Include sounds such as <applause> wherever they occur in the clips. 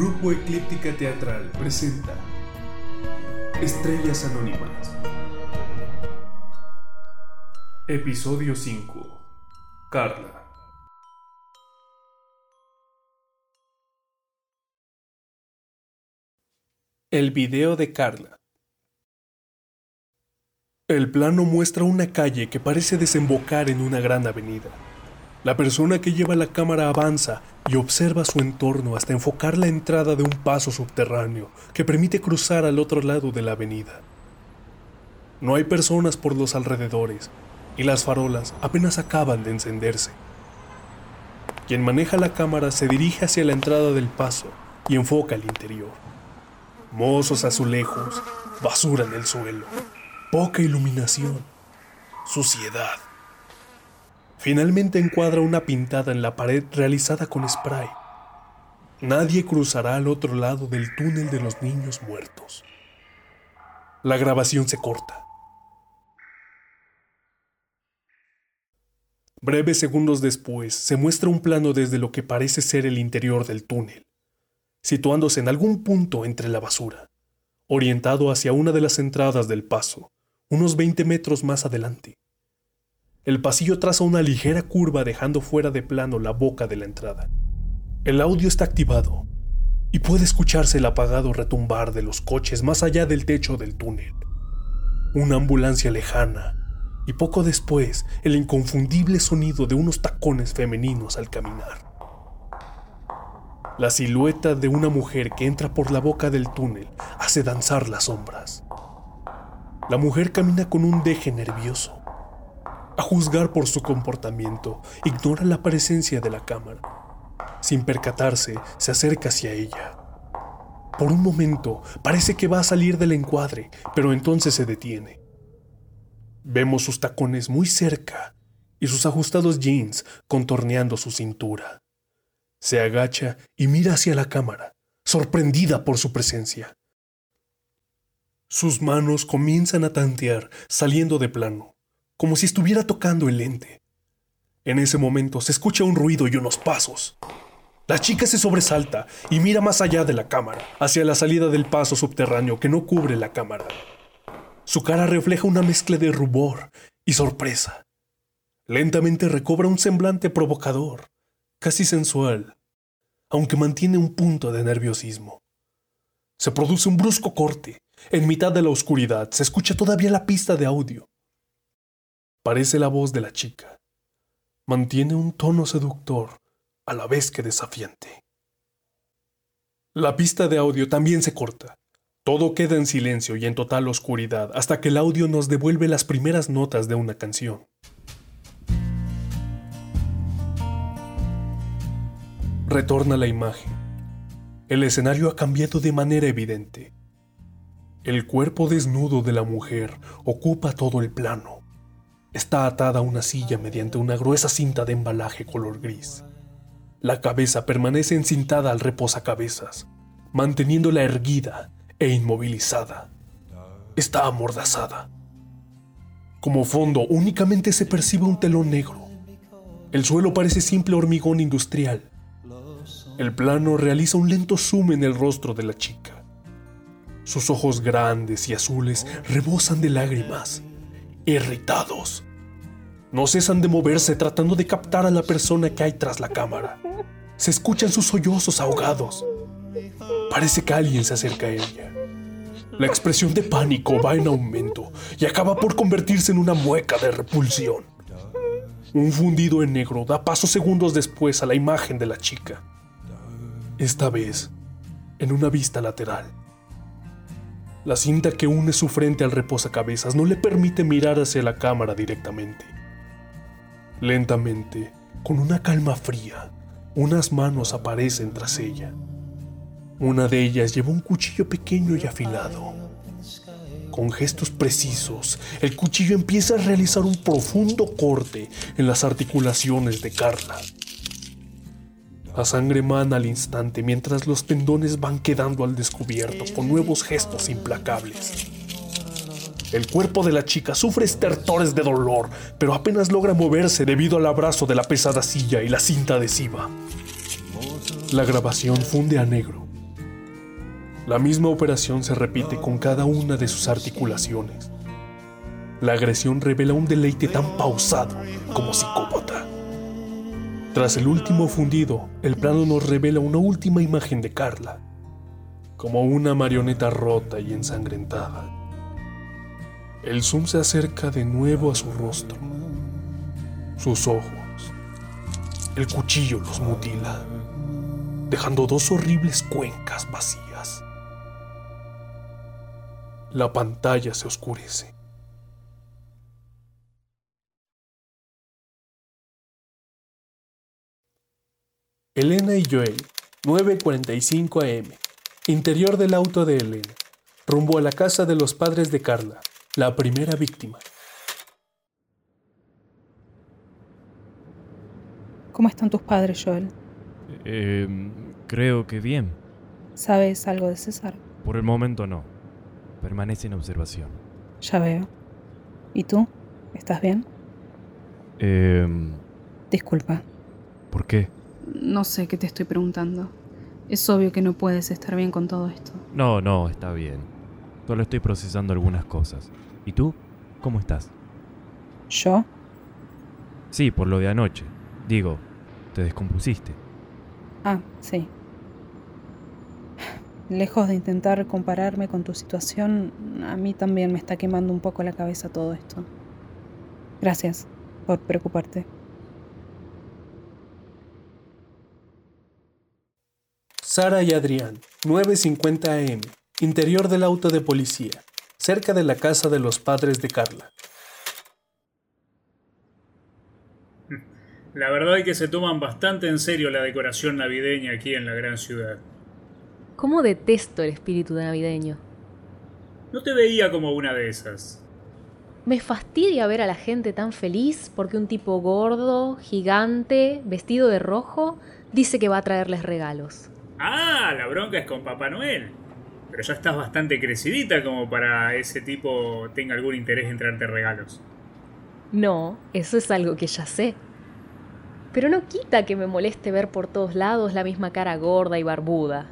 Grupo Eclíptica Teatral presenta Estrellas Anónimas. Episodio 5. Carla. El video de Carla. El plano muestra una calle que parece desembocar en una gran avenida. La persona que lleva la cámara avanza y observa su entorno hasta enfocar la entrada de un paso subterráneo que permite cruzar al otro lado de la avenida. No hay personas por los alrededores y las farolas apenas acaban de encenderse. Quien maneja la cámara se dirige hacia la entrada del paso y enfoca el interior. Mozos azulejos, basura en el suelo, poca iluminación, suciedad. Finalmente encuadra una pintada en la pared realizada con spray. Nadie cruzará al otro lado del túnel de los niños muertos. La grabación se corta. Breves segundos después, se muestra un plano desde lo que parece ser el interior del túnel, situándose en algún punto entre la basura, orientado hacia una de las entradas del paso, unos 20 metros más adelante. El pasillo traza una ligera curva dejando fuera de plano la boca de la entrada. El audio está activado y puede escucharse el apagado retumbar de los coches más allá del techo del túnel. Una ambulancia lejana y poco después el inconfundible sonido de unos tacones femeninos al caminar. La silueta de una mujer que entra por la boca del túnel hace danzar las sombras. La mujer camina con un deje nervioso a juzgar por su comportamiento, ignora la presencia de la cámara. Sin percatarse, se acerca hacia ella. Por un momento, parece que va a salir del encuadre, pero entonces se detiene. Vemos sus tacones muy cerca y sus ajustados jeans contorneando su cintura. Se agacha y mira hacia la cámara, sorprendida por su presencia. Sus manos comienzan a tantear, saliendo de plano como si estuviera tocando el lente. En ese momento se escucha un ruido y unos pasos. La chica se sobresalta y mira más allá de la cámara, hacia la salida del paso subterráneo que no cubre la cámara. Su cara refleja una mezcla de rubor y sorpresa. Lentamente recobra un semblante provocador, casi sensual, aunque mantiene un punto de nerviosismo. Se produce un brusco corte. En mitad de la oscuridad se escucha todavía la pista de audio. Parece la voz de la chica. Mantiene un tono seductor, a la vez que desafiante. La pista de audio también se corta. Todo queda en silencio y en total oscuridad hasta que el audio nos devuelve las primeras notas de una canción. Retorna la imagen. El escenario ha cambiado de manera evidente. El cuerpo desnudo de la mujer ocupa todo el plano. Está atada a una silla mediante una gruesa cinta de embalaje color gris. La cabeza permanece encintada al reposacabezas, manteniéndola erguida e inmovilizada. Está amordazada. Como fondo únicamente se percibe un telón negro. El suelo parece simple hormigón industrial. El plano realiza un lento zoom en el rostro de la chica. Sus ojos grandes y azules rebosan de lágrimas irritados. No cesan de moverse tratando de captar a la persona que hay tras la cámara. Se escuchan sus sollozos ahogados. Parece que alguien se acerca a ella. La expresión de pánico va en aumento y acaba por convertirse en una mueca de repulsión. Un fundido en negro da paso segundos después a la imagen de la chica. Esta vez, en una vista lateral. La cinta que une su frente al reposacabezas no le permite mirar hacia la cámara directamente. Lentamente, con una calma fría, unas manos aparecen tras ella. Una de ellas lleva un cuchillo pequeño y afilado. Con gestos precisos, el cuchillo empieza a realizar un profundo corte en las articulaciones de Carla. La sangre mana al instante mientras los tendones van quedando al descubierto con nuevos gestos implacables. El cuerpo de la chica sufre estertores de dolor, pero apenas logra moverse debido al abrazo de la pesada silla y la cinta adhesiva. La grabación funde a negro La misma operación se repite con cada una de sus articulaciones. La agresión revela un deleite tan pausado como psicópata. Tras el último fundido, el plano nos revela una última imagen de Carla, como una marioneta rota y ensangrentada. El zoom se acerca de nuevo a su rostro, sus ojos. El cuchillo los mutila, dejando dos horribles cuencas vacías. La pantalla se oscurece. Elena y Joel, 9.45 am. Interior del auto de Elena, rumbo a la casa de los padres de Carla, la primera víctima. ¿Cómo están tus padres, Joel? Eh, creo que bien. ¿Sabes algo de César? Por el momento no. Permanece en observación. Ya veo. ¿Y tú? ¿Estás bien? Eh, Disculpa. ¿Por qué? No sé qué te estoy preguntando. Es obvio que no puedes estar bien con todo esto. No, no, está bien. Solo estoy procesando algunas cosas. ¿Y tú? ¿Cómo estás? ¿Yo? Sí, por lo de anoche. Digo, te descompusiste. Ah, sí. Lejos de intentar compararme con tu situación, a mí también me está quemando un poco la cabeza todo esto. Gracias por preocuparte. Sara y Adrián, 9.50 am. Interior del auto de policía, cerca de la casa de los padres de Carla. La verdad es que se toman bastante en serio la decoración navideña aquí en la gran ciudad. ¿Cómo detesto el espíritu navideño? No te veía como una de esas. Me fastidia ver a la gente tan feliz porque un tipo gordo, gigante, vestido de rojo, dice que va a traerles regalos. Ah, la bronca es con Papá Noel. Pero ya estás bastante crecidita como para ese tipo tenga algún interés en traerte regalos. No, eso es algo que ya sé. Pero no quita que me moleste ver por todos lados la misma cara gorda y barbuda.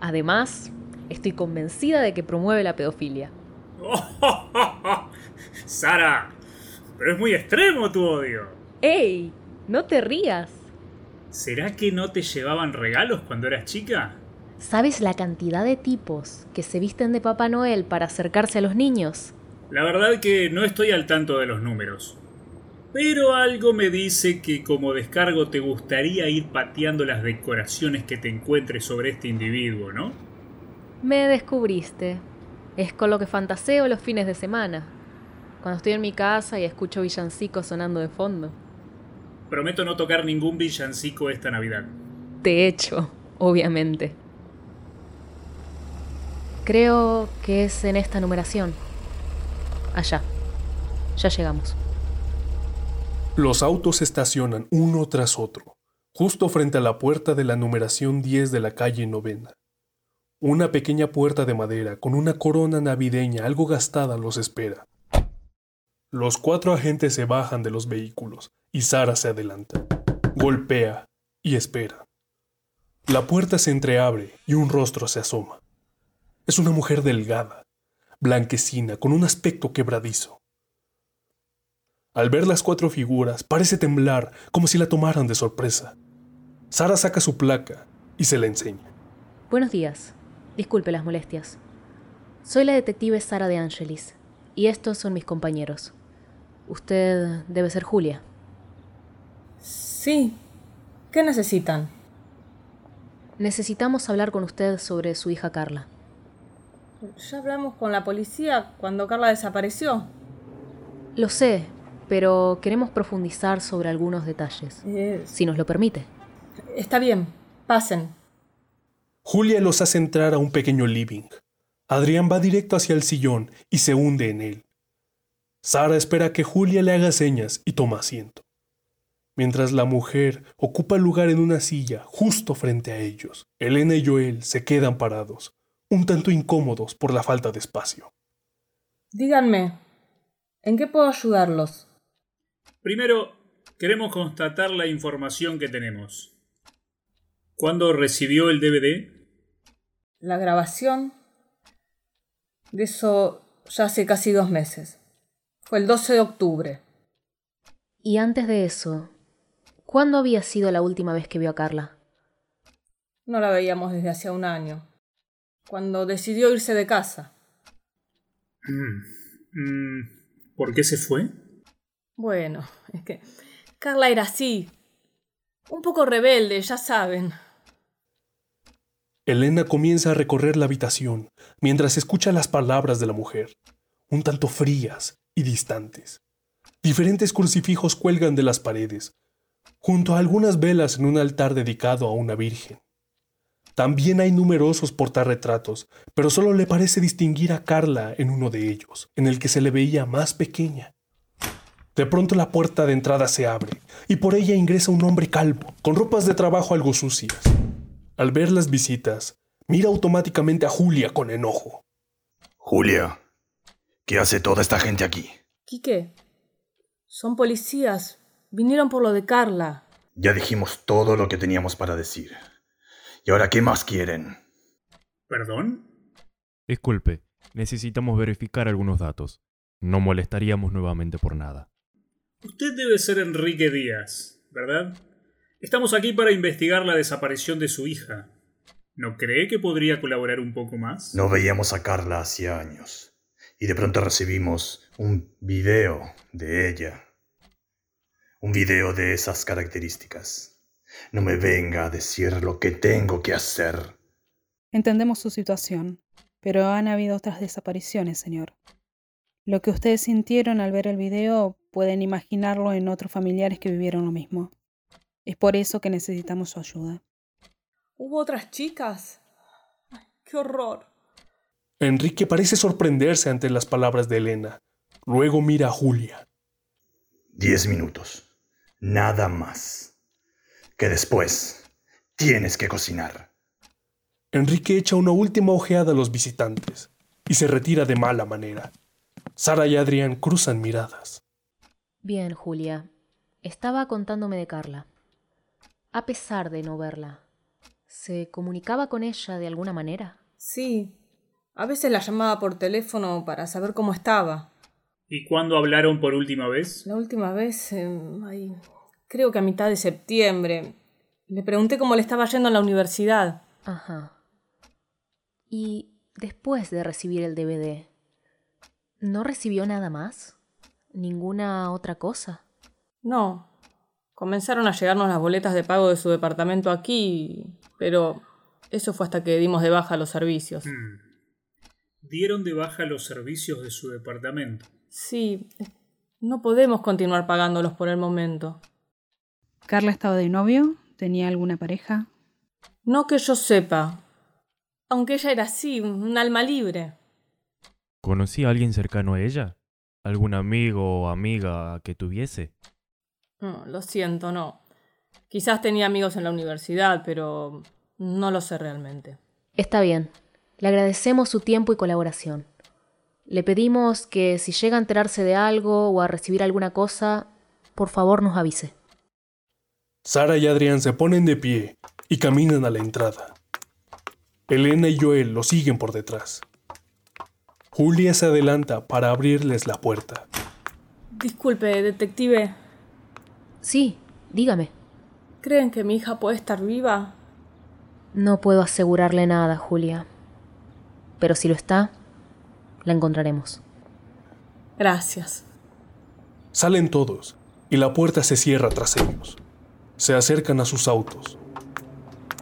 Además, estoy convencida de que promueve la pedofilia. <laughs> Sara, pero es muy extremo tu odio. ¡Ey! No te rías. ¿Será que no te llevaban regalos cuando eras chica? ¿Sabes la cantidad de tipos que se visten de Papá Noel para acercarse a los niños? La verdad que no estoy al tanto de los números. Pero algo me dice que como descargo te gustaría ir pateando las decoraciones que te encuentres sobre este individuo, ¿no? Me descubriste. Es con lo que fantaseo los fines de semana. Cuando estoy en mi casa y escucho villancicos sonando de fondo. Prometo no tocar ningún villancico esta Navidad. De hecho, obviamente. Creo que es en esta numeración. Allá. Ya llegamos. Los autos se estacionan uno tras otro, justo frente a la puerta de la numeración 10 de la calle Novena. Una pequeña puerta de madera con una corona navideña algo gastada los espera. Los cuatro agentes se bajan de los vehículos y Sara se adelanta. Golpea y espera. La puerta se entreabre y un rostro se asoma. Es una mujer delgada, blanquecina, con un aspecto quebradizo. Al ver las cuatro figuras, parece temblar como si la tomaran de sorpresa. Sara saca su placa y se la enseña. Buenos días. Disculpe las molestias. Soy la detective Sara de Angelis y estos son mis compañeros. Usted debe ser Julia. Sí. ¿Qué necesitan? Necesitamos hablar con usted sobre su hija Carla. Ya hablamos con la policía cuando Carla desapareció. Lo sé, pero queremos profundizar sobre algunos detalles. Eh, Si nos lo permite. está bien, pasen. Julia los hace entrar a un pequeño living. Adrián va directo hacia el sillón y se hunde en él. Sara espera que Julia le haga señas y toma asiento. Mientras la mujer ocupa lugar en una silla justo frente a ellos, Elena y Joel se quedan parados, un tanto incómodos por la falta de espacio. Díganme, ¿en qué puedo ayudarlos? Primero, queremos constatar la información que tenemos. ¿Cuándo recibió el DVD? La grabación. De eso ya hace casi dos meses. Fue el 12 de octubre. Y antes de eso, ¿cuándo había sido la última vez que vio a Carla? No la veíamos desde hacía un año. Cuando decidió irse de casa. Mm, mm, ¿Por qué se fue? Bueno, es que Carla era así. Un poco rebelde, ya saben. Elena comienza a recorrer la habitación mientras escucha las palabras de la mujer, un tanto frías y distantes. Diferentes crucifijos cuelgan de las paredes, junto a algunas velas en un altar dedicado a una virgen. También hay numerosos portarretratos, pero solo le parece distinguir a Carla en uno de ellos, en el que se le veía más pequeña. De pronto la puerta de entrada se abre y por ella ingresa un hombre calvo, con ropas de trabajo algo sucias. Al ver las visitas, mira automáticamente a Julia con enojo. Julia, ¿qué hace toda esta gente aquí? Quique, son policías. Vinieron por lo de Carla. Ya dijimos todo lo que teníamos para decir. ¿Y ahora qué más quieren? ¿Perdón? Disculpe, necesitamos verificar algunos datos. No molestaríamos nuevamente por nada. Usted debe ser Enrique Díaz, ¿verdad? Estamos aquí para investigar la desaparición de su hija. ¿No cree que podría colaborar un poco más? No veíamos a Carla hacía años. Y de pronto recibimos un video de ella. Un video de esas características. No me venga a decir lo que tengo que hacer. Entendemos su situación, pero han habido otras desapariciones, señor. Lo que ustedes sintieron al ver el video pueden imaginarlo en otros familiares que vivieron lo mismo. Es por eso que necesitamos su ayuda. ¿Hubo otras chicas? Ay, ¡Qué horror! Enrique parece sorprenderse ante las palabras de Elena. Luego mira a Julia. Diez minutos. Nada más. Que después tienes que cocinar. Enrique echa una última ojeada a los visitantes y se retira de mala manera. Sara y Adrián cruzan miradas. Bien, Julia. Estaba contándome de Carla. A pesar de no verla, ¿se comunicaba con ella de alguna manera? Sí. A veces la llamaba por teléfono para saber cómo estaba. ¿Y cuándo hablaron por última vez? La última vez, eh, ay, creo que a mitad de septiembre. Le pregunté cómo le estaba yendo en la universidad. Ajá. Y después de recibir el DVD, ¿no recibió nada más? ¿Ninguna otra cosa? No. Comenzaron a llegarnos las boletas de pago de su departamento aquí, pero eso fue hasta que dimos de baja los servicios. Hmm. Dieron de baja los servicios de su departamento. Sí, no podemos continuar pagándolos por el momento. ¿Carla estaba de novio? ¿Tenía alguna pareja? No que yo sepa. Aunque ella era así, un alma libre. ¿Conocía a alguien cercano a ella? ¿Algún amigo o amiga que tuviese? No, lo siento, no. Quizás tenía amigos en la universidad, pero no lo sé realmente. Está bien. Le agradecemos su tiempo y colaboración. Le pedimos que si llega a enterarse de algo o a recibir alguna cosa, por favor nos avise. Sara y Adrián se ponen de pie y caminan a la entrada. Elena y Joel lo siguen por detrás. Julia se adelanta para abrirles la puerta. Disculpe, detective. Sí, dígame. ¿Creen que mi hija puede estar viva? No puedo asegurarle nada, Julia. Pero si lo está, la encontraremos. Gracias. Salen todos y la puerta se cierra tras ellos. Se acercan a sus autos.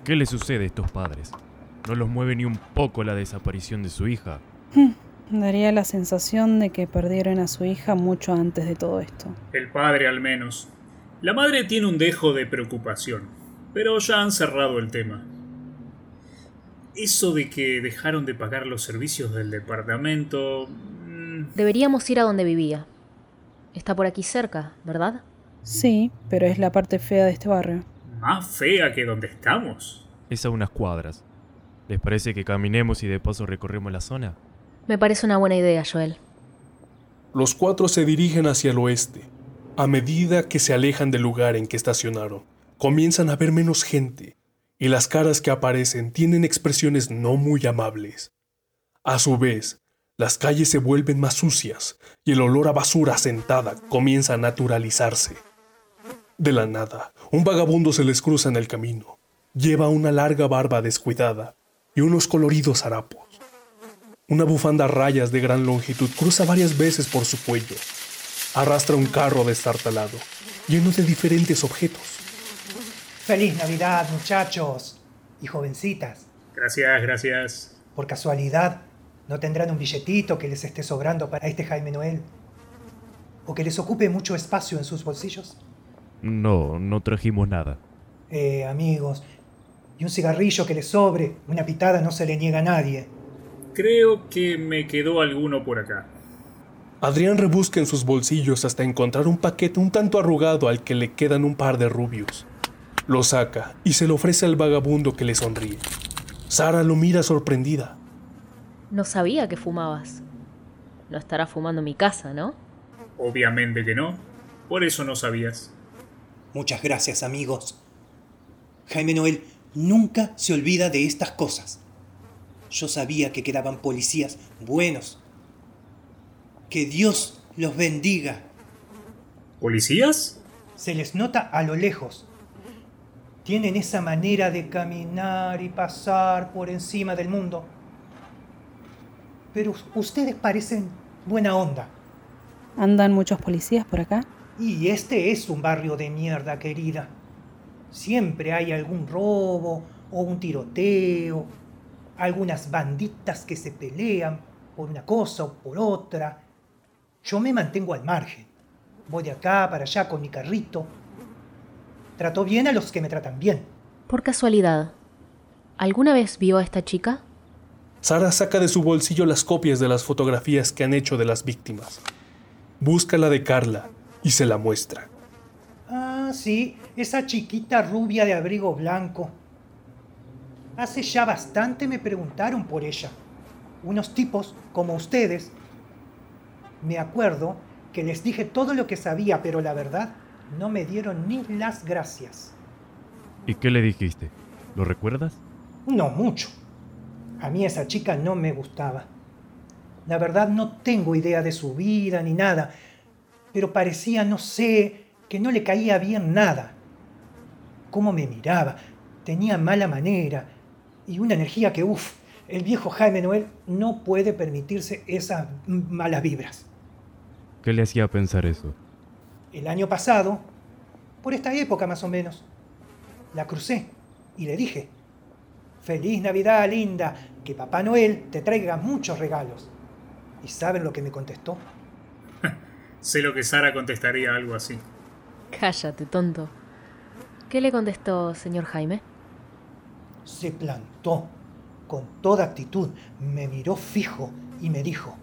¿Qué le sucede a estos padres? No los mueve ni un poco la desaparición de su hija. Daría la sensación de que perdieron a su hija mucho antes de todo esto. El padre al menos. La madre tiene un dejo de preocupación, pero ya han cerrado el tema. Eso de que dejaron de pagar los servicios del departamento... mm, Deberíamos ir a donde vivía. Está por aquí cerca, ¿verdad? Sí, pero es la parte fea de este barrio. más fea que donde estamos. Es a unas cuadras. ¿Les parece que caminemos y de paso recorremos la zona? Me parece una buena idea, Joel. Los cuatro se dirigen hacia el oeste. A medida que se alejan del lugar en que estacionaron, comienzan a ver menos gente y las caras que aparecen tienen expresiones no muy amables. A su vez, las calles se vuelven más sucias y el olor a basura sentada comienza a naturalizarse. De la nada, un vagabundo se les cruza en el camino. Lleva una larga barba descuidada y unos coloridos harapos. Una bufanda a rayas de gran longitud cruza varias veces por su cuello. Arrastra un carro destartalado, lleno de diferentes objetos. Feliz Navidad, muchachos y jovencitas. Gracias, gracias. Por casualidad, ¿no tendrán un billetito que les esté sobrando para este Jaime Noel? ¿O que les ocupe mucho espacio en sus bolsillos? No, no trajimos nada. Eh, amigos, y un cigarrillo que le sobre, una pitada no se le niega a nadie. Creo que me quedó alguno por acá. Adrián rebusca en sus bolsillos hasta encontrar un paquete un tanto arrugado al que le quedan un par de rubios. Lo saca y se lo ofrece al vagabundo que le sonríe. Sara lo mira sorprendida. No sabía que fumabas. No estará fumando en mi casa, ¿no? Obviamente que no. Por eso no sabías. Muchas gracias, amigos. Jaime Noel nunca se olvida de estas cosas. Yo sabía que quedaban policías buenos. Que Dios los bendiga. ¿Policías? Se les nota a lo lejos. Tienen esa manera de caminar y pasar por encima del mundo. Pero ustedes parecen buena onda. ¿Andan muchos policías por acá? Y este es un barrio de mierda, querida. Siempre hay algún robo o un tiroteo, algunas banditas que se pelean por una cosa o por otra. Yo me mantengo al margen. Voy de acá para allá con mi carrito. Trato bien a los que me tratan bien. Por casualidad, ¿alguna vez vio a esta chica? Sara saca de su bolsillo las copias de las fotografías que han hecho de las víctimas. Busca la de Carla y se la muestra. Ah, sí, esa chiquita rubia de abrigo blanco. Hace ya bastante me preguntaron por ella. Unos tipos como ustedes. Me acuerdo que les dije todo lo que sabía, pero la verdad no me dieron ni las gracias. ¿Y qué le dijiste? ¿Lo recuerdas? No mucho. A mí esa chica no me gustaba. La verdad no tengo idea de su vida ni nada, pero parecía, no sé, que no le caía bien nada. Cómo me miraba, tenía mala manera y una energía que, uff, el viejo Jaime Noel no puede permitirse esas malas vibras. ¿Qué le hacía pensar eso? El año pasado, por esta época más o menos, la crucé y le dije, Feliz Navidad, linda, que Papá Noel te traiga muchos regalos. ¿Y saben lo que me contestó? <laughs> sé lo que Sara contestaría algo así. Cállate, tonto. ¿Qué le contestó, señor Jaime? Se plantó con toda actitud, me miró fijo y me dijo,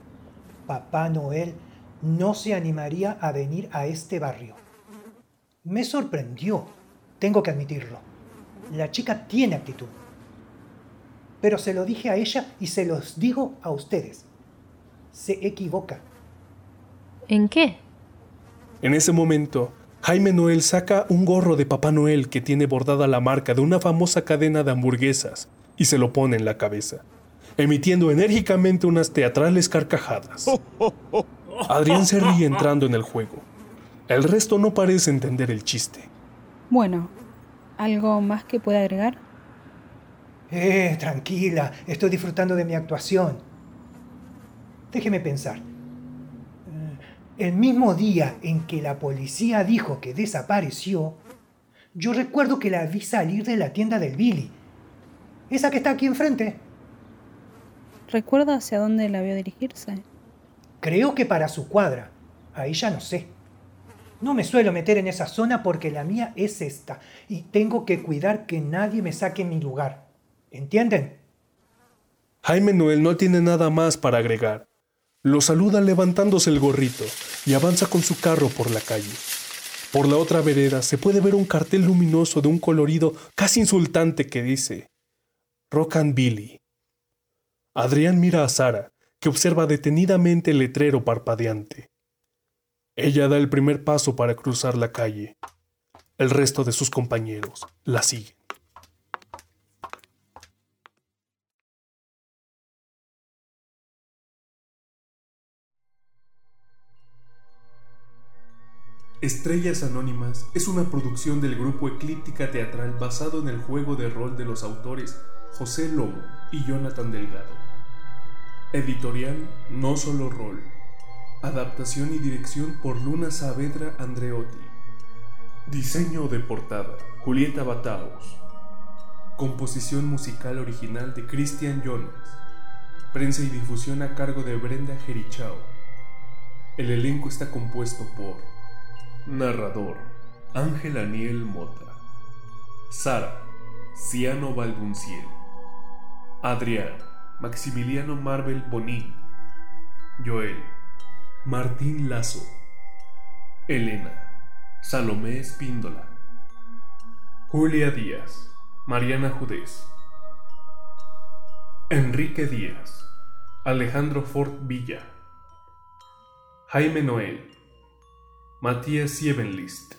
Papá Noel no se animaría a venir a este barrio. Me sorprendió, tengo que admitirlo. La chica tiene actitud. Pero se lo dije a ella y se los digo a ustedes. Se equivoca. ¿En qué? En ese momento, Jaime Noel saca un gorro de Papá Noel que tiene bordada la marca de una famosa cadena de hamburguesas y se lo pone en la cabeza, emitiendo enérgicamente unas teatrales carcajadas. <laughs> Adrián se ríe entrando en el juego. El resto no parece entender el chiste. Bueno, ¿algo más que pueda agregar? Eh, tranquila, estoy disfrutando de mi actuación. Déjeme pensar. El mismo día en que la policía dijo que desapareció, yo recuerdo que la vi salir de la tienda del Billy. Esa que está aquí enfrente. ¿Recuerda hacia dónde la vio dirigirse? Creo que para su cuadra. Ahí ya no sé. No me suelo meter en esa zona porque la mía es esta y tengo que cuidar que nadie me saque mi lugar. ¿Entienden? Jaime Noel no tiene nada más para agregar. Lo saluda levantándose el gorrito y avanza con su carro por la calle. Por la otra vereda se puede ver un cartel luminoso de un colorido casi insultante que dice Rock and Billy. Adrián mira a Sara, que observa detenidamente el letrero parpadeante. Ella da el primer paso para cruzar la calle. El resto de sus compañeros la siguen. Estrellas Anónimas es una producción del grupo Eclíptica Teatral basado en el juego de rol de los autores José Lobo y Jonathan Delgado. Editorial No Solo Rol. Adaptación y dirección por Luna Saavedra Andreotti. Diseño de portada Julieta Bataos. Composición musical original de Christian Jonas. Prensa y difusión a cargo de Brenda Jerichao. El elenco está compuesto por Narrador Ángel Aniel Mota. Sara Ciano Balbunciel. Adrián Maximiliano Marvel Bonín. Joel Martín Lazo. Elena Salomé Espíndola. Julia Díaz Mariana Judés. Enrique Díaz Alejandro Fort Villa. Jaime Noel Matías Siebenlist,